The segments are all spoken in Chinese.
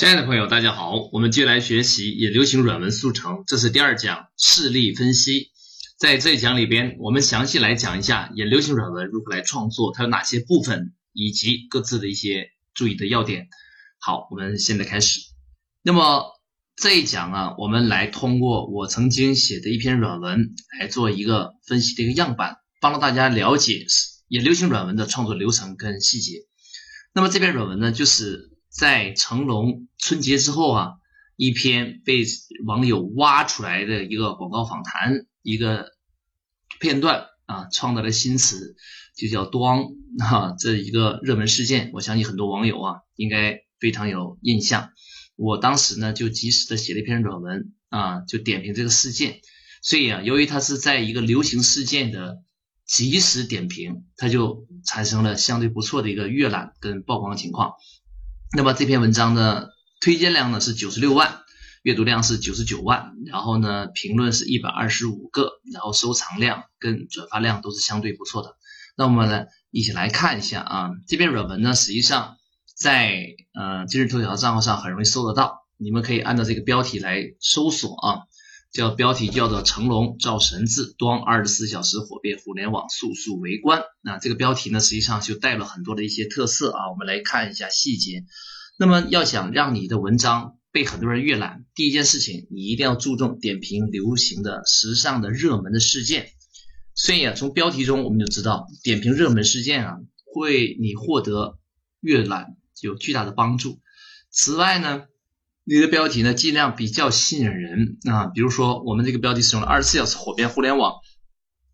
亲爱的朋友，大家好，我们接来学习也流行软文速成，这是第二讲事例分析。在这一讲里边，我们详细来讲一下也流行软文如何来创作，它有哪些部分，以及各自的一些注意的要点。好，我们现在开始。那么这一讲啊，我们来通过我曾经写的一篇软文来做一个分析的一个样板，帮助大家了解也流行软文的创作流程跟细节。那么这篇软文呢，就是。在成龙春节之后啊，一篇被网友挖出来的一个广告访谈一个片段啊，创造了新词，就叫“端”啊，这一个热门事件，我相信很多网友啊应该非常有印象。我当时呢就及时的写了一篇软文啊，就点评这个事件。所以啊，由于它是在一个流行事件的及时点评，它就产生了相对不错的一个阅览跟曝光情况。那么这篇文章的推荐量呢是九十六万，阅读量是九十九万，然后呢评论是一百二十五个，然后收藏量跟转发量都是相对不错的。那我们呢一起来看一下啊，这篇软文呢实际上在呃今日头条账号上很容易搜得到，你们可以按照这个标题来搜索啊，叫标题叫做成龙造神字端二十四小时火遍互联网速速围观。那这个标题呢实际上就带了很多的一些特色啊，我们来看一下细节。那么要想让你的文章被很多人阅览，第一件事情，你一定要注重点评流行的、时尚的、热门的事件。所以啊，从标题中我们就知道，点评热门事件啊，会你获得阅览有巨大的帮助。此外呢，你的标题呢尽量比较吸引人啊，比如说我们这个标题使用了二十四小时火遍互联网，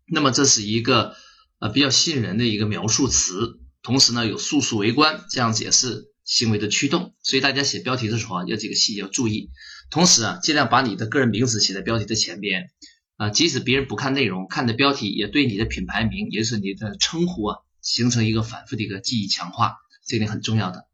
那么这是一个呃比较吸引人的一个描述词，同时呢有速速围观这样子也是。行为的驱动，所以大家写标题的时候啊，有几个细节要注意。同时啊，尽量把你的个人名字写在标题的前边啊，即使别人不看内容，看的标题也对你的品牌名，也就是你的称呼啊，形成一个反复的一个记忆强化，这点很重要的。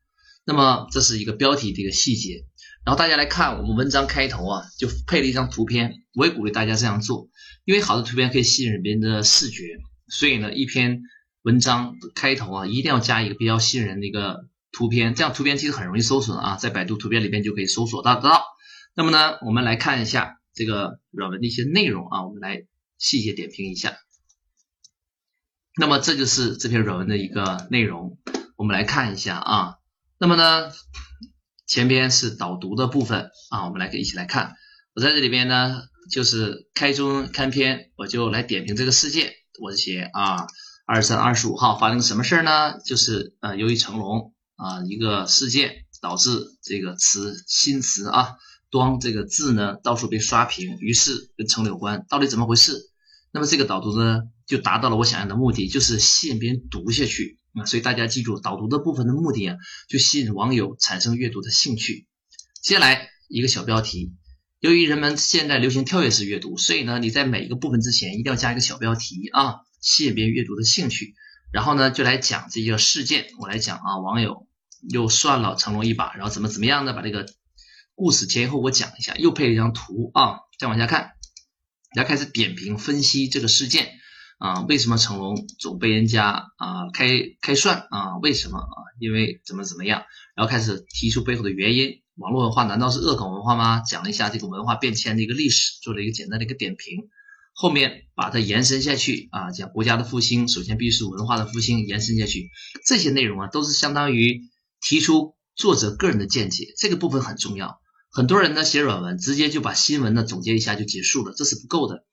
那么这是一个标题的一个细节。然后大家来看我们文章开头啊，就配了一张图片，我也鼓励大家这样做，因为好的图片可以吸引别人的视觉。所以呢，一篇文章开头啊，一定要加一个比较吸引人的一个。图片这样图片其实很容易搜索啊，在百度图片里边就可以搜索到得到。那么呢，我们来看一下这个软文的一些内容啊，我们来细节点评一下。那么这就是这篇软文的一个内容，我们来看一下啊。那么呢，前边是导读的部分啊，我们来一起来看。我在这里边呢，就是开中开篇，我就来点评这个事件。我写啊，二三、二十五号发生什么事儿呢？就是呃，由于成龙。啊，一个事件导致这个词新词啊“端”这个字呢到处被刷屏，于是跟成有关，到底怎么回事？那么这个导读呢就达到了我想要的目的，就是吸引别人读下去啊。所以大家记住，导读的部分的目的啊，就吸引网友产生阅读的兴趣。接下来一个小标题，由于人们现在流行跳跃式阅读，所以呢你在每一个部分之前一定要加一个小标题啊，吸引别人阅读的兴趣。然后呢，就来讲这个事件。我来讲啊，网友又算了成龙一把，然后怎么怎么样的，把这个故事前后我讲一下，又配了一张图啊。再往下看，来开始点评分析这个事件啊，为什么成龙总被人家啊开开涮啊？为什么啊？因为怎么怎么样？然后开始提出背后的原因。网络文化难道是恶搞文化吗？讲了一下这个文化变迁的一个历史，做了一个简单的一个点评。后面把它延伸下去啊，讲国家的复兴，首先必须是文化的复兴，延伸下去，这些内容啊，都是相当于提出作者个人的见解，这个部分很重要。很多人呢写软文，直接就把新闻呢总结一下就结束了，这是不够的。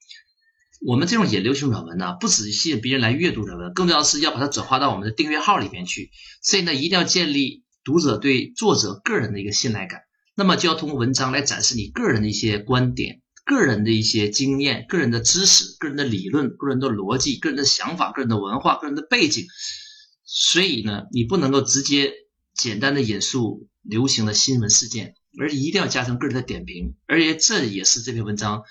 我们这种引流行软文呢，不只吸引别人来阅读软文，更重要的是要把它转化到我们的订阅号里面去。所以呢，一定要建立读者对作者个人的一个信赖感，那么就要通过文章来展示你个人的一些观点。个人的一些经验、个人的知识、个人的理论、个人的逻辑、个人的想法、个人的文化、个人的背景，所以呢，你不能够直接简单的引述流行的新闻事件，而一定要加上个人的点评，而且这也是这篇文章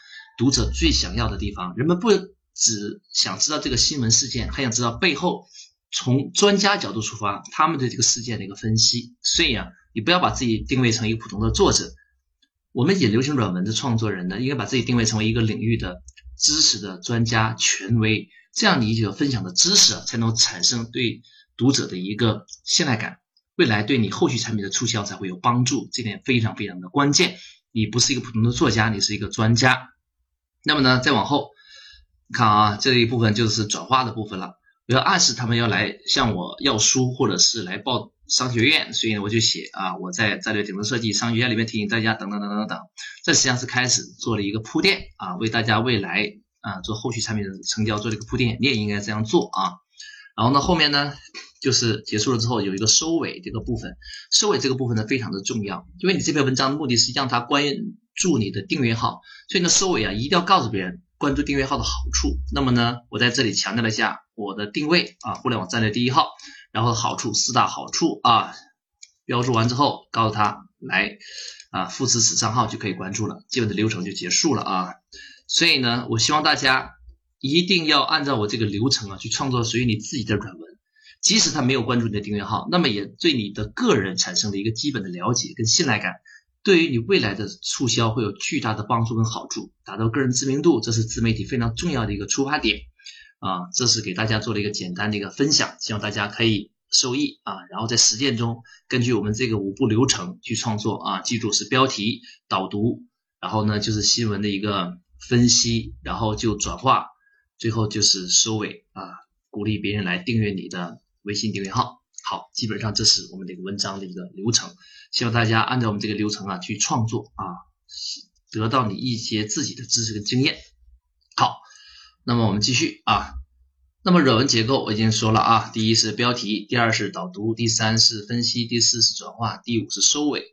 读者最想要的地方。人们不只想知道这个新闻事件，还想知道背后从专家角度出发他们对这个事件的一个分析。所以啊，你不要把自己定位成一个普通的作者。我们引流行软文的创作人呢，应该把自己定位成为一个领域的知识的专家、权威，这样你就分享的知识啊才能产生对读者的一个信赖感。未来对你后续产品的促销才会有帮助，这点非常非常的关键。你不是一个普通的作家，你是一个专家。那么呢，再往后看啊，这一部分就是转化的部分了。我要暗示他们要来向我要书，或者是来报商学院，所以呢，我就写啊，我在战略顶层设计商学院里面提醒大家等等等等等等。这实际上是开始做了一个铺垫啊，为大家未来啊做后续产品的成交做了一个铺垫，你也应该这样做啊。然后呢，后面呢就是结束了之后有一个收尾这个部分，收尾这个部分呢非常的重要，因为你这篇文章的目的是让他关于注你的订阅号，所以呢收尾啊一定要告诉别人。关注订阅号的好处，那么呢，我在这里强调了一下我的定位啊，互联网战略第一号，然后好处四大好处啊，标注完之后，告诉他来啊，复制此账号就可以关注了，基本的流程就结束了啊。所以呢，我希望大家一定要按照我这个流程啊，去创作属于你自己的软文，即使他没有关注你的订阅号，那么也对你的个人产生了一个基本的了解跟信赖感。对于你未来的促销会有巨大的帮助跟好处，达到个人知名度，这是自媒体非常重要的一个出发点啊！这是给大家做了一个简单的一个分享，希望大家可以受益啊！然后在实践中，根据我们这个五步流程去创作啊！记住是标题、导读，然后呢就是新闻的一个分析，然后就转化，最后就是收尾啊！鼓励别人来订阅你的微信订阅号。好，基本上这是我们这个文章的一个流程，希望大家按照我们这个流程啊去创作啊，得到你一些自己的知识跟经验。好，那么我们继续啊，那么软文结构我已经说了啊，第一是标题，第二是导读，第三是分析，第四是转化，第五是收尾。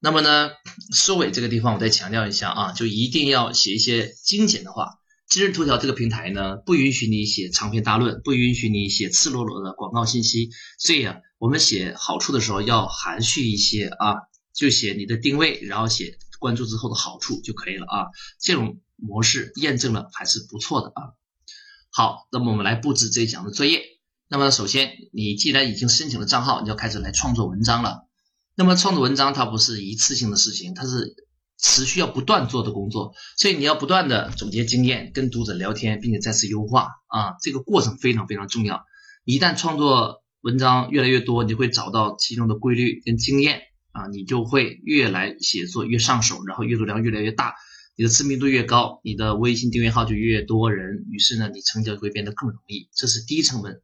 那么呢，收尾这个地方我再强调一下啊，就一定要写一些精简的话。今日头条这个平台呢，不允许你写长篇大论，不允许你写赤裸裸的广告信息。所以啊，我们写好处的时候要含蓄一些啊，就写你的定位，然后写关注之后的好处就可以了啊。这种模式验证了还是不错的啊。好，那么我们来布置这一讲的作业。那么首先，你既然已经申请了账号，你就开始来创作文章了。那么创作文章它不是一次性的事情，它是。持续要不断做的工作，所以你要不断的总结经验，跟读者聊天，并且再次优化啊，这个过程非常非常重要。一旦创作文章越来越多，你会找到其中的规律跟经验啊，你就会越来写作越上手，然后阅读量越来越大，你的知名度越高，你的微信订阅号就越多人，于是呢，你成交会变得更容易。这是低成本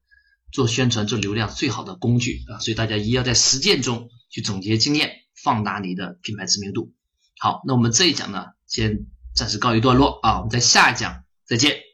做宣传做流量最好的工具啊，所以大家一定要在实践中去总结经验，放大你的品牌知名度。好，那我们这一讲呢，先暂时告一段落啊，我们在下一讲再见。